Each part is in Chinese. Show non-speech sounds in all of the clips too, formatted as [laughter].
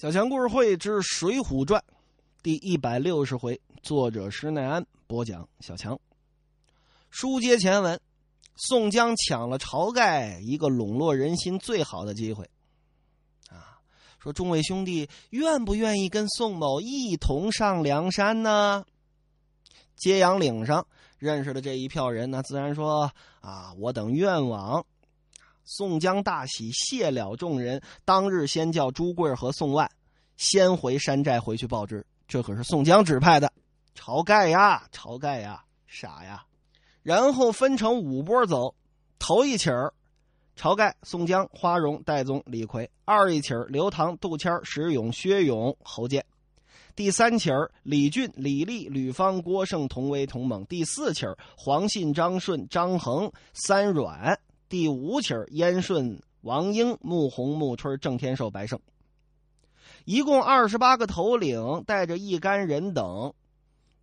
小强故事会之《水浒传》第一百六十回，作者施耐庵播讲。小强，书接前文，宋江抢了晁盖一个笼络人心最好的机会。啊，说众位兄弟愿不愿意跟宋某一同上梁山呢？揭阳岭上认识的这一票人，那自然说啊，我等愿往。宋江大喜，谢了众人。当日先叫朱贵和宋万先回山寨回去报知，这可是宋江指派的。晁盖呀，晁盖呀，傻呀！然后分成五波走。头一起儿，晁盖、宋江、花荣、戴宗、李逵；二一起儿，刘唐、杜迁、石勇、薛勇、侯健；第三起儿，李俊、李立、吕方、郭盛同威同猛；第四起儿，黄信、张顺、张衡、三阮。第五起燕顺、王英、穆弘、穆春、郑天寿、白胜，一共二十八个头领，带着一干人等，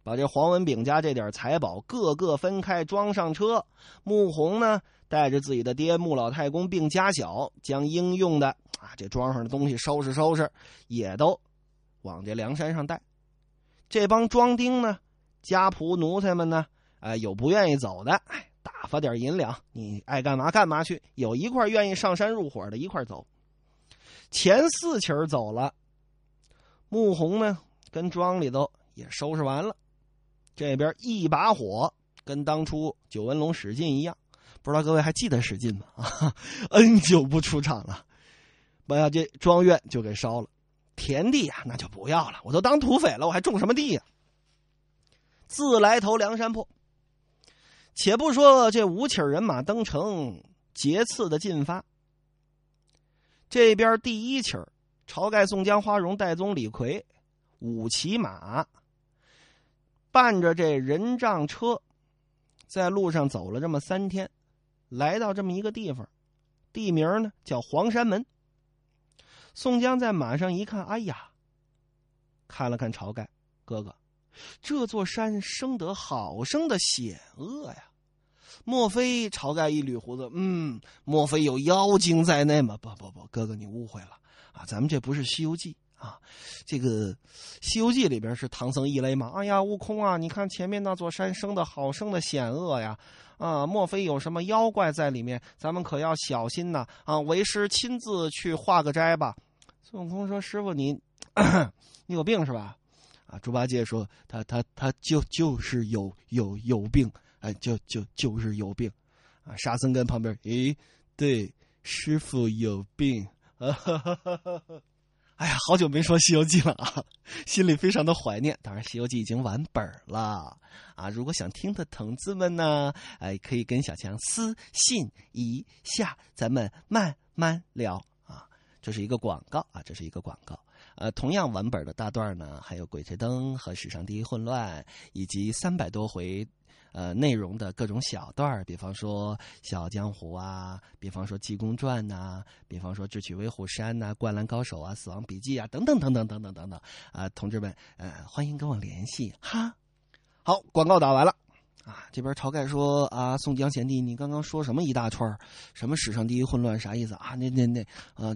把这黄文炳家这点财宝各个分开装上车。穆弘呢，带着自己的爹穆老太公并家小，将应用的啊这装上的东西收拾收拾，也都往这梁山上带。这帮庄丁呢，家仆奴才们呢，哎，有不愿意走的，哎。打发点银两，你爱干嘛干嘛去。有一块愿意上山入伙的，一块走。前四起儿走了，穆弘呢，跟庄里头也收拾完了。这边一把火，跟当初九纹龙史进一样。不知道各位还记得史进吗？[laughs] 啊，N 久不出场了，把这庄院就给烧了。田地啊，那就不要了。我都当土匪了，我还种什么地呀？自来投梁山泊。且不说这五起人马登城劫刺的进发，这边第一起晁盖、宋江、花荣、戴宗、李逵五骑马，伴着这人仗车，在路上走了这么三天，来到这么一个地方，地名呢叫黄山门。宋江在马上一看，哎呀，看了看晁盖哥哥。这座山生得好生的险恶呀！莫非晁盖一捋胡子，嗯，莫非有妖精在内吗？不不不，哥哥你误会了啊！咱们这不是《西游记》啊，这个《西游记》里边是唐僧一雷嘛。哎呀，悟空啊，你看前面那座山生的好生的险恶呀！啊，莫非有什么妖怪在里面？咱们可要小心呐！啊，为师亲自去化个斋吧。孙悟空说：“师傅，你 [clears throat] 你有病是吧？”猪八戒说：“他他他就就是有有有病，哎，就就就是有病。”啊！沙僧跟旁边，诶，对，师傅有病。哎呀，好久没说《西游记》了啊，心里非常的怀念。当然，《西游记》已经完本了啊。如果想听的同志们呢，哎，可以跟小强私信一下，咱们慢慢聊啊。这是一个广告啊，这是一个广告。呃，同样文本的大段呢，还有《鬼吹灯》和《史上第一混乱》，以及三百多回，呃，内容的各种小段比方说《笑傲江湖》啊，比方说《济公传》呐，比方说《智取威虎山》呐，《灌篮高手》啊，《死亡笔记》啊，等等等等等等等等。啊，同志们，呃，欢迎跟我联系哈。好，广告打完了啊。这边晁盖说啊，宋江贤弟，你刚刚说什么一大串什么史上第一混乱，啥意思啊？那那那，呃，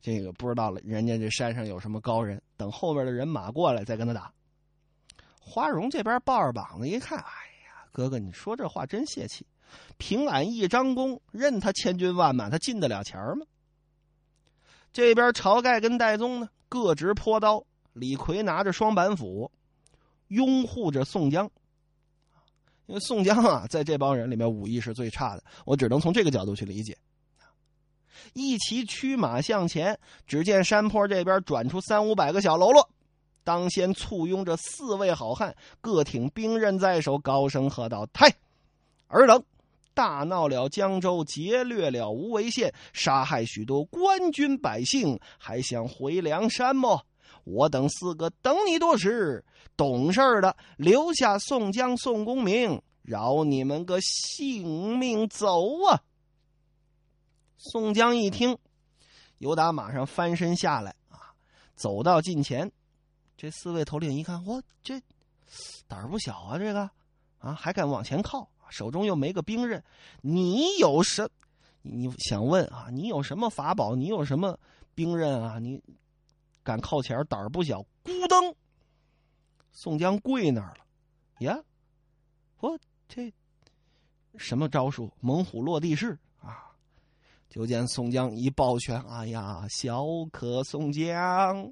这个不知道了，人家这山上有什么高人？等后面的人马过来再跟他打。花荣这边抱着膀子一看，哎呀，哥哥，你说这话真泄气！凭俺一张弓，任他千军万马，他进得了前吗？这边晁盖跟戴宗呢，各执坡刀；李逵拿着双板斧，拥护着宋江。因为宋江啊，在这帮人里面武艺是最差的，我只能从这个角度去理解。一骑驱马向前，只见山坡这边转出三五百个小喽啰，当先簇拥着四位好汉，各挺兵刃在手，高声喝道：“太，尔等大闹了江州，劫掠了无为县，杀害许多官军百姓，还想回梁山么？我等四个等你多时，懂事的留下宋江、宋公明，饶你们个性命走啊！宋江一听，由打马上翻身下来啊，走到近前，这四位头领一看，我，这胆儿不小啊，这个啊还敢往前靠，手中又没个兵刃，你有什？你想问啊？你有什么法宝？你有什么兵刃啊？你敢靠前？胆儿不小！咕噔，宋江跪那儿了。呀，我这什么招数？猛虎落地式！就见宋江一抱拳：“哎呀，小可宋江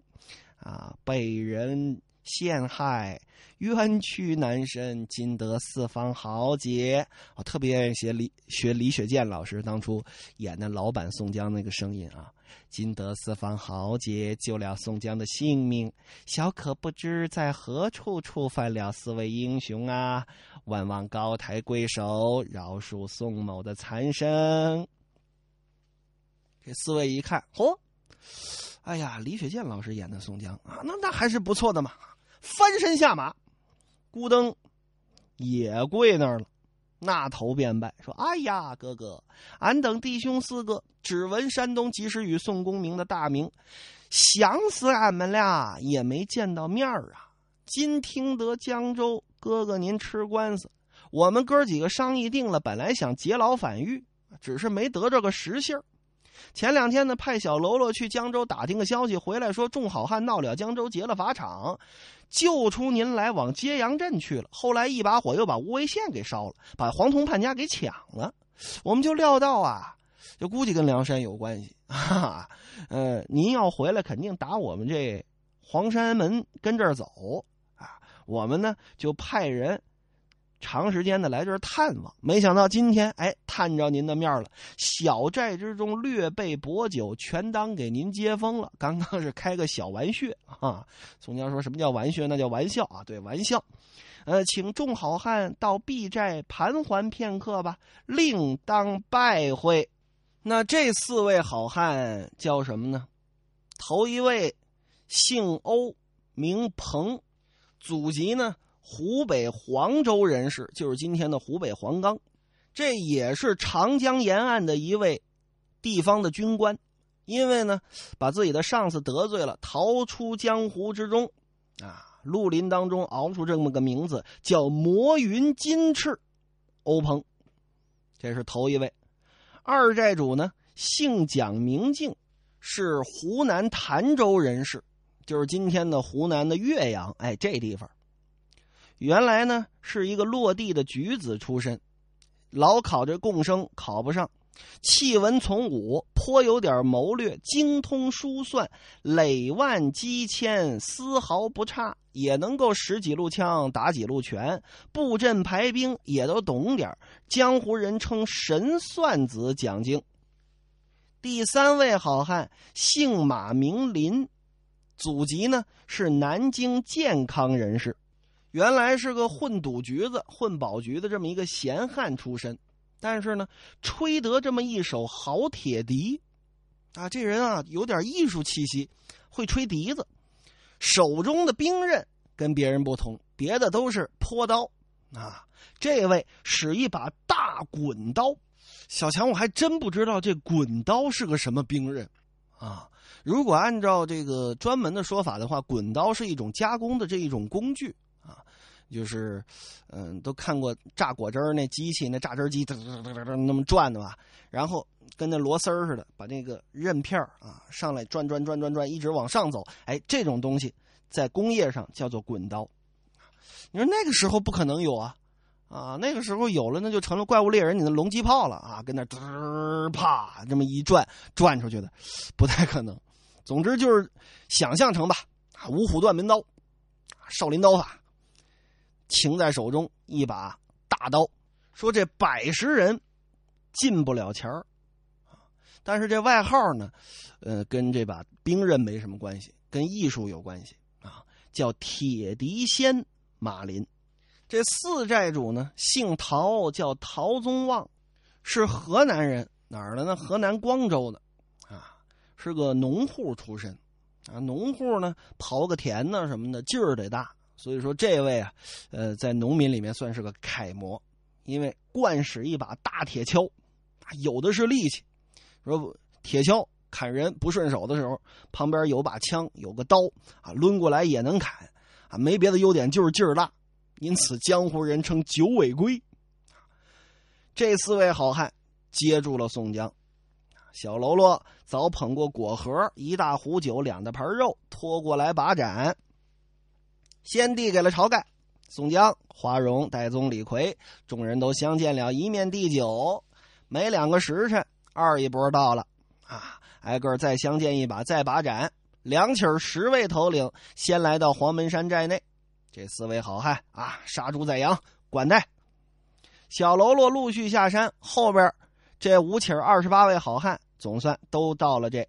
啊，被人。”陷害，冤屈难伸，今得四方豪杰。我特别愿意学李学李雪健老师当初演的老版宋江那个声音啊。今得四方豪杰，救了宋江的性命。小可不知在何处触犯了四位英雄啊？万望高抬贵手，饶恕宋某的残生。这四位一看，嚯，哎呀，李雪健老师演的宋江啊，那那还是不错的嘛。翻身下马，咕噔，也跪那儿了，那头便拜说：“哎呀，哥哥，俺等弟兄四个只闻山东及时雨宋公明的大名，想死俺们俩也没见到面儿啊！今听得江州哥哥您吃官司，我们哥几个商议定了，本来想劫牢反狱，只是没得着个实信儿。”前两天呢，派小喽啰去江州打听个消息，回来说众好汉闹了江州，劫了法场，救出您来往揭阳镇去了。后来一把火又把无为县给烧了，把黄铜判家给抢了。我们就料到啊，就估计跟梁山有关系。[laughs] 哈哈，呃，您要回来，肯定打我们这黄山门跟这儿走啊。我们呢就派人。长时间的来这儿探望，没想到今天哎探着您的面了。小寨之中略备薄酒，全当给您接风了。刚刚是开个小玩笑啊。宋江说什么叫玩笑？那叫玩笑啊，对，玩笑。呃，请众好汉到敝寨盘桓片刻吧，另当拜会。那这四位好汉叫什么呢？头一位姓欧，名鹏，祖籍呢？湖北黄州人士，就是今天的湖北黄冈，这也是长江沿岸的一位地方的军官，因为呢，把自己的上司得罪了，逃出江湖之中，啊，绿林当中熬出这么个名字，叫魔云金翅，欧鹏，这是头一位。二寨主呢，姓蒋名静，是湖南潭州人士，就是今天的湖南的岳阳，哎，这地方。原来呢是一个落地的举子出身，老考这贡生考不上，弃文从武，颇有点谋略，精通书算，累万积千，丝毫不差，也能够使几路枪，打几路拳，布阵排兵也都懂点江湖人称神算子蒋经。第三位好汉姓马名林，祖籍呢是南京健康人士。原来是个混赌局子、混宝局的这么一个闲汉出身，但是呢，吹得这么一手好铁笛，啊，这人啊有点艺术气息，会吹笛子，手中的兵刃跟别人不同，别的都是坡刀，啊，这位使一把大滚刀。小强，我还真不知道这滚刀是个什么兵刃，啊，如果按照这个专门的说法的话，滚刀是一种加工的这一种工具。就是，嗯，都看过榨果汁那机器，那榨汁机噔噔噔噔那么转的吧？然后跟那螺丝似的，把那个刃片啊上来转转转转转，一直往上走。哎，这种东西在工业上叫做滚刀。你说那个时候不可能有啊，啊，那个时候有了，那就成了怪物猎人你的龙击炮了啊，跟那嘚啪这么一转转出去的，不太可能。总之就是想象成吧，五虎断门刀，少林刀法。擎在手中一把大刀，说这百十人进不了前儿，但是这外号呢，呃，跟这把兵刃没什么关系，跟艺术有关系啊，叫铁笛仙马林。这四寨主呢，姓陶，叫陶宗旺，是河南人，哪儿的呢？河南光州的，啊，是个农户出身，啊，农户呢刨个田呢什么的劲儿得大，所以说这位啊，呃，在农民里面算是个楷模，因为惯使一把大铁锹，有的是力气。说铁锹砍人不顺手的时候，旁边有把枪，有个刀啊，抡过来也能砍啊，没别的优点，就是劲儿大，因此江湖人称九尾龟。这四位好汉接住了宋江。小喽啰早捧过果盒、一大壶酒、两大盘肉，拖过来把盏，先递给了晁盖、宋江、花荣、戴宗、李逵，众人都相见了，一面递酒。没两个时辰，二一波到了，啊，挨个再相见一把，再把盏。两起十位头领先来到黄门山寨内，这四位好汉啊，杀猪宰羊，管带。小喽啰陆续下山，后边。这五起二十八位好汉，总算都到了这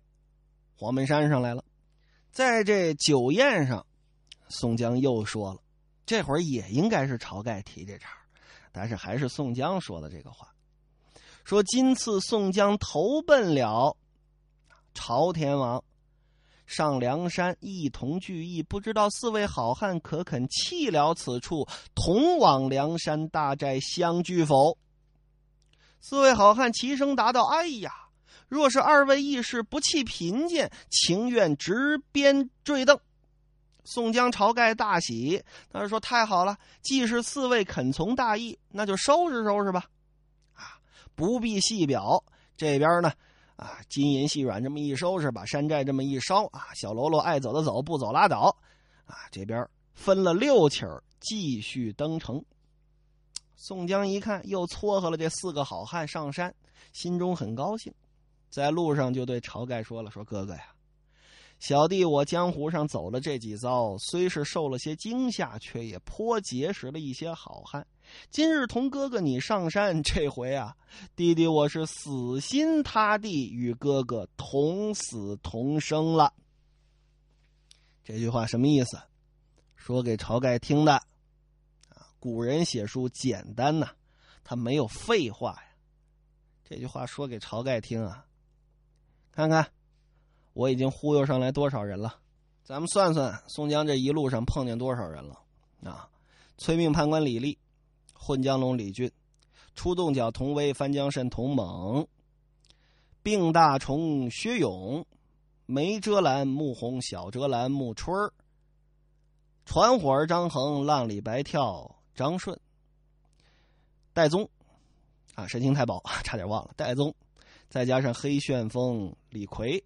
黄门山上来了。在这酒宴上，宋江又说了，这会儿也应该是晁盖提这茬但是还是宋江说的这个话，说今次宋江投奔了朝天王，上梁山一同聚义，不知道四位好汉可肯弃了此处，同往梁山大寨相聚否？四位好汉齐声答道：“哎呀，若是二位义士不弃贫贱，情愿执鞭坠镫。”宋江、晁盖大喜，他说：“太好了！既是四位肯从大义，那就收拾收拾吧。啊，不必细表。这边呢，啊，金银细软这么一收拾，把山寨这么一烧，啊，小喽啰爱走的走，不走拉倒。啊，这边分了六起儿，继续登城。”宋江一看，又撮合了这四个好汉上山，心中很高兴，在路上就对晁盖说了：“说哥哥呀，小弟我江湖上走了这几遭，虽是受了些惊吓，却也颇结识了一些好汉。今日同哥哥你上山，这回啊，弟弟我是死心塌地与哥哥同死同生了。”这句话什么意思？说给晁盖听的。啊古人写书简单呐，他没有废话呀。这句话说给晁盖听啊，看看我已经忽悠上来多少人了。咱们算算，宋江这一路上碰见多少人了啊？催命判官李立、混江龙李俊、出洞角童威、翻江蜃童猛、病大虫薛勇、梅遮拦穆弘、小遮拦穆春儿、传火儿张衡、浪里白跳。张顺、戴宗，啊，神行太保，[laughs] 差点忘了戴宗，再加上黑旋风李逵，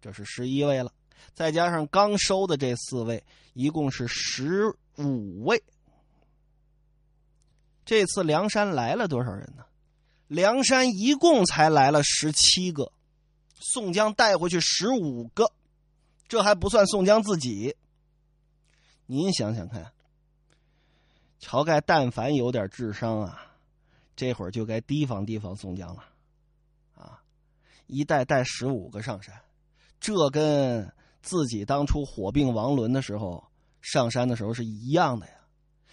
这是十一位了。再加上刚收的这四位，一共是十五位。这次梁山来了多少人呢？梁山一共才来了十七个，宋江带回去十五个，这还不算宋江自己。您想想看。晁盖但凡有点智商啊，这会儿就该提防提防宋江了，啊，一带带十五个上山，这跟自己当初火并王伦的时候上山的时候是一样的呀。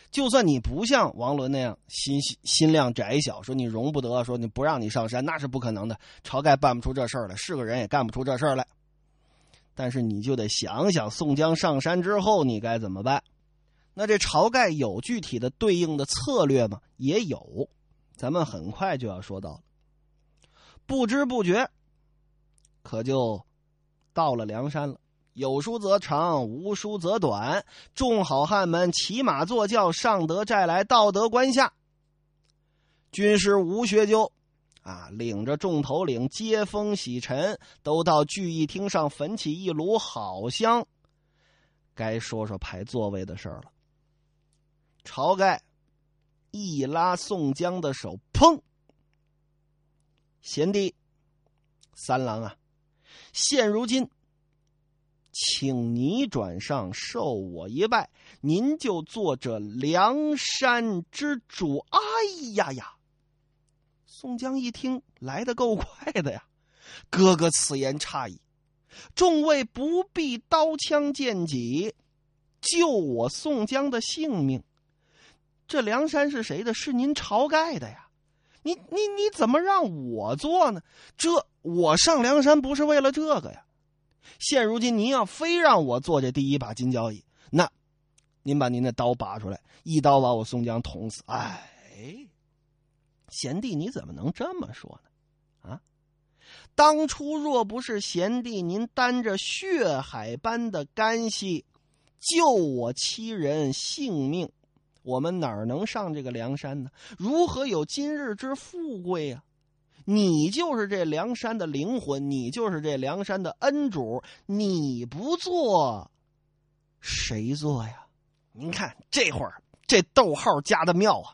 就算你不像王伦那样心心量窄小，说你容不得，说你不让你上山，那是不可能的。晁盖办不出这事儿来，是个人也干不出这事儿来。但是你就得想想，宋江上山之后你该怎么办。那这晁盖有具体的对应的策略吗？也有，咱们很快就要说到了。不知不觉，可就到了梁山了。有书则长，无书则短。众好汉们骑马坐轿上得寨来，到得关下。军师吴学究啊，领着众头领接风洗尘，都到聚义厅上焚起一炉好香。该说说排座位的事儿了。晁盖一拉宋江的手，砰！贤弟，三郎啊，现如今，请你转上，受我一拜，您就做这梁山之主。哎呀呀！宋江一听，来的够快的呀！哥哥此言差矣，众位不必刀枪剑戟，救我宋江的性命。这梁山是谁的？是您晁盖的呀！你你你怎么让我做呢？这我上梁山不是为了这个呀！现如今您要非让我做这第一把金交椅，那您把您的刀拔出来，一刀把我宋江捅死。哎，贤弟你怎么能这么说呢？啊，当初若不是贤弟您担着血海般的干系救我妻人性命，我们哪能上这个梁山呢？如何有今日之富贵呀？你就是这梁山的灵魂，你就是这梁山的恩主，你不做，谁做呀？您看这会儿这逗号加的妙啊！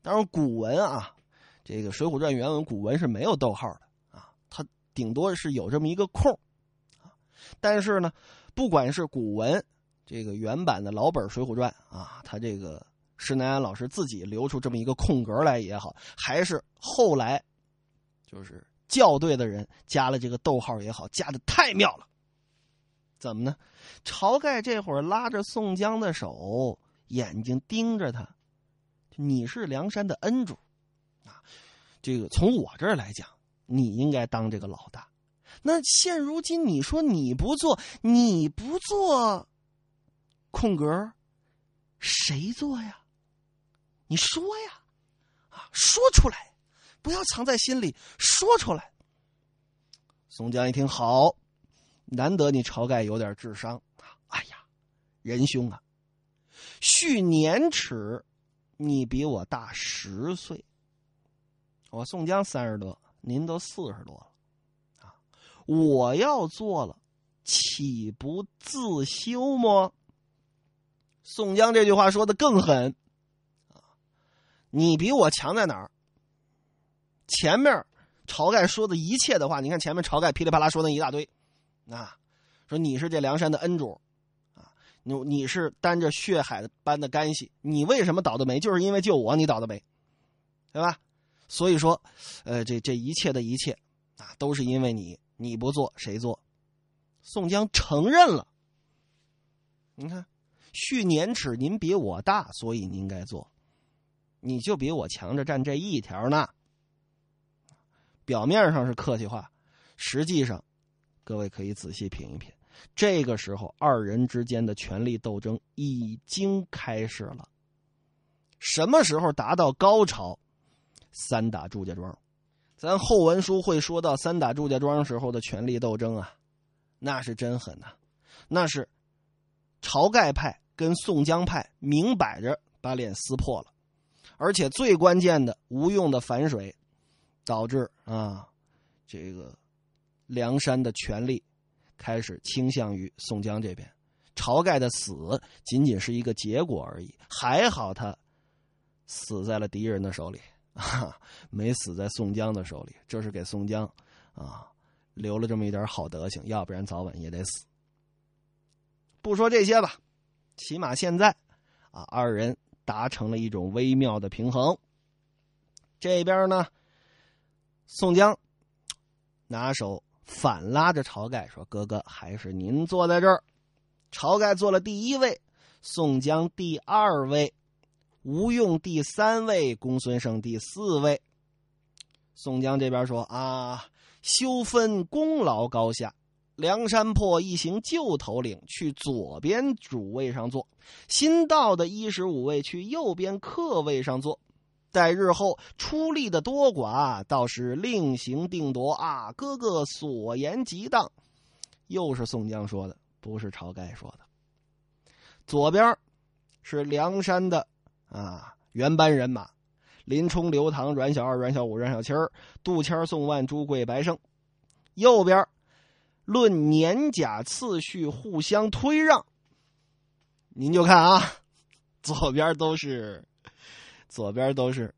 当然古文啊，这个《水浒传》原文古文是没有逗号的啊，它顶多是有这么一个空。但是呢，不管是古文这个原版的老本《水浒传》啊，他这个施耐庵老师自己留出这么一个空格来也好，还是后来。就是校对的人加了这个逗号也好，加的太妙了。怎么呢？晁盖这会儿拉着宋江的手，眼睛盯着他。你是梁山的恩主啊，这个从我这儿来讲，你应该当这个老大。那现如今你说你不做，你不做，空格，谁做呀？你说呀，啊，说出来。不要藏在心里，说出来。宋江一听，好，难得你晁盖有点智商哎呀，仁兄啊，续年齿，你比我大十岁。我宋江三十多，您都四十多了啊！我要做了，岂不自修么？宋江这句话说的更狠啊！你比我强在哪儿？前面晁盖说的一切的话，你看前面晁盖噼里啪啦说那一大堆，啊，说你是这梁山的恩主，啊，你你是担着血海般的干系，你为什么倒的霉？就是因为救我，你倒的霉，对吧？所以说，呃，这这一切的一切，啊，都是因为你，你不做谁做？宋江承认了，你看，续年齿，您比我大，所以您应该做，你就比我强着占这一条呢。表面上是客气话，实际上，各位可以仔细品一品。这个时候，二人之间的权力斗争已经开始了。什么时候达到高潮？三打祝家庄，咱后文书会说到三打祝家庄时候的权力斗争啊，那是真狠呐！那是晁盖派跟宋江派明摆着把脸撕破了，而且最关键的无用的反水。导致啊，这个梁山的权力开始倾向于宋江这边。晁盖的死仅仅是一个结果而已，还好他死在了敌人的手里啊，没死在宋江的手里。这是给宋江啊留了这么一点好德行，要不然早晚也得死。不说这些吧，起码现在啊，二人达成了一种微妙的平衡。这边呢。宋江拿手反拉着晁盖说：“哥哥，还是您坐在这儿。”晁盖坐了第一位，宋江第二位，吴用第三位，公孙胜第四位。宋江这边说：“啊，休分功劳高下，梁山泊一行旧头领去左边主位上坐，新到的一十五位去右边客位上坐。”待日后出力的多寡，倒是另行定夺啊！哥哥所言极当，又是宋江说的，不是晁盖说的。左边是梁山的啊原班人马：林冲、刘唐、阮小二、阮小五、阮小七儿、杜谦、宋万、朱贵、白胜。右边论年甲次序，互相推让。您就看啊，左边都是。左边都是，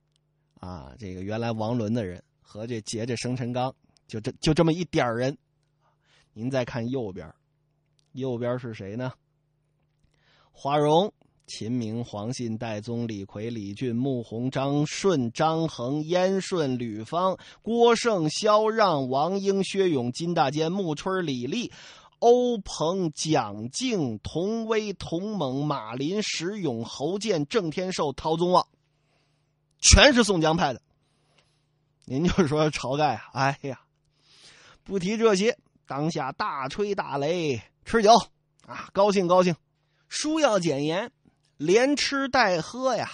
啊，这个原来王伦的人和这结着生辰纲，就这就这么一点人。您再看右边，右边是谁呢？华容、秦明、黄信、戴宗、李逵、李俊、穆弘、张顺、张衡、燕顺、吕方、郭盛、萧让、王英、薛勇、金大坚、穆春、李立、欧鹏、蒋敬、童威、童猛、马林、石勇、侯健、郑天寿、陶宗旺。全是宋江派的，您就说晁盖啊，哎呀，不提这些，当下大吹大擂，吃酒啊，高兴高兴。书要简言，连吃带喝呀，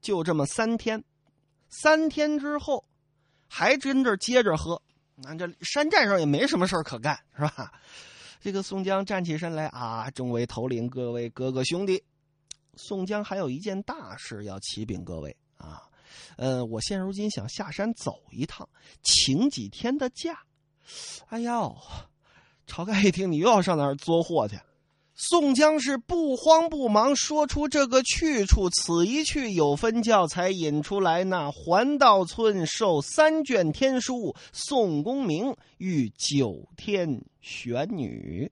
就这么三天。三天之后，还真这接着喝。那这山寨上也没什么事可干，是吧？这个宋江站起身来啊，众位头领，各位哥哥兄弟，宋江还有一件大事要启禀各位啊。呃，我现如今想下山走一趟，请几天的假。哎呦，晁盖一听你又要上那儿作货去，宋江是不慌不忙说出这个去处，此一去有分教才引出来那环道村受三卷天书，宋公明遇九天玄女。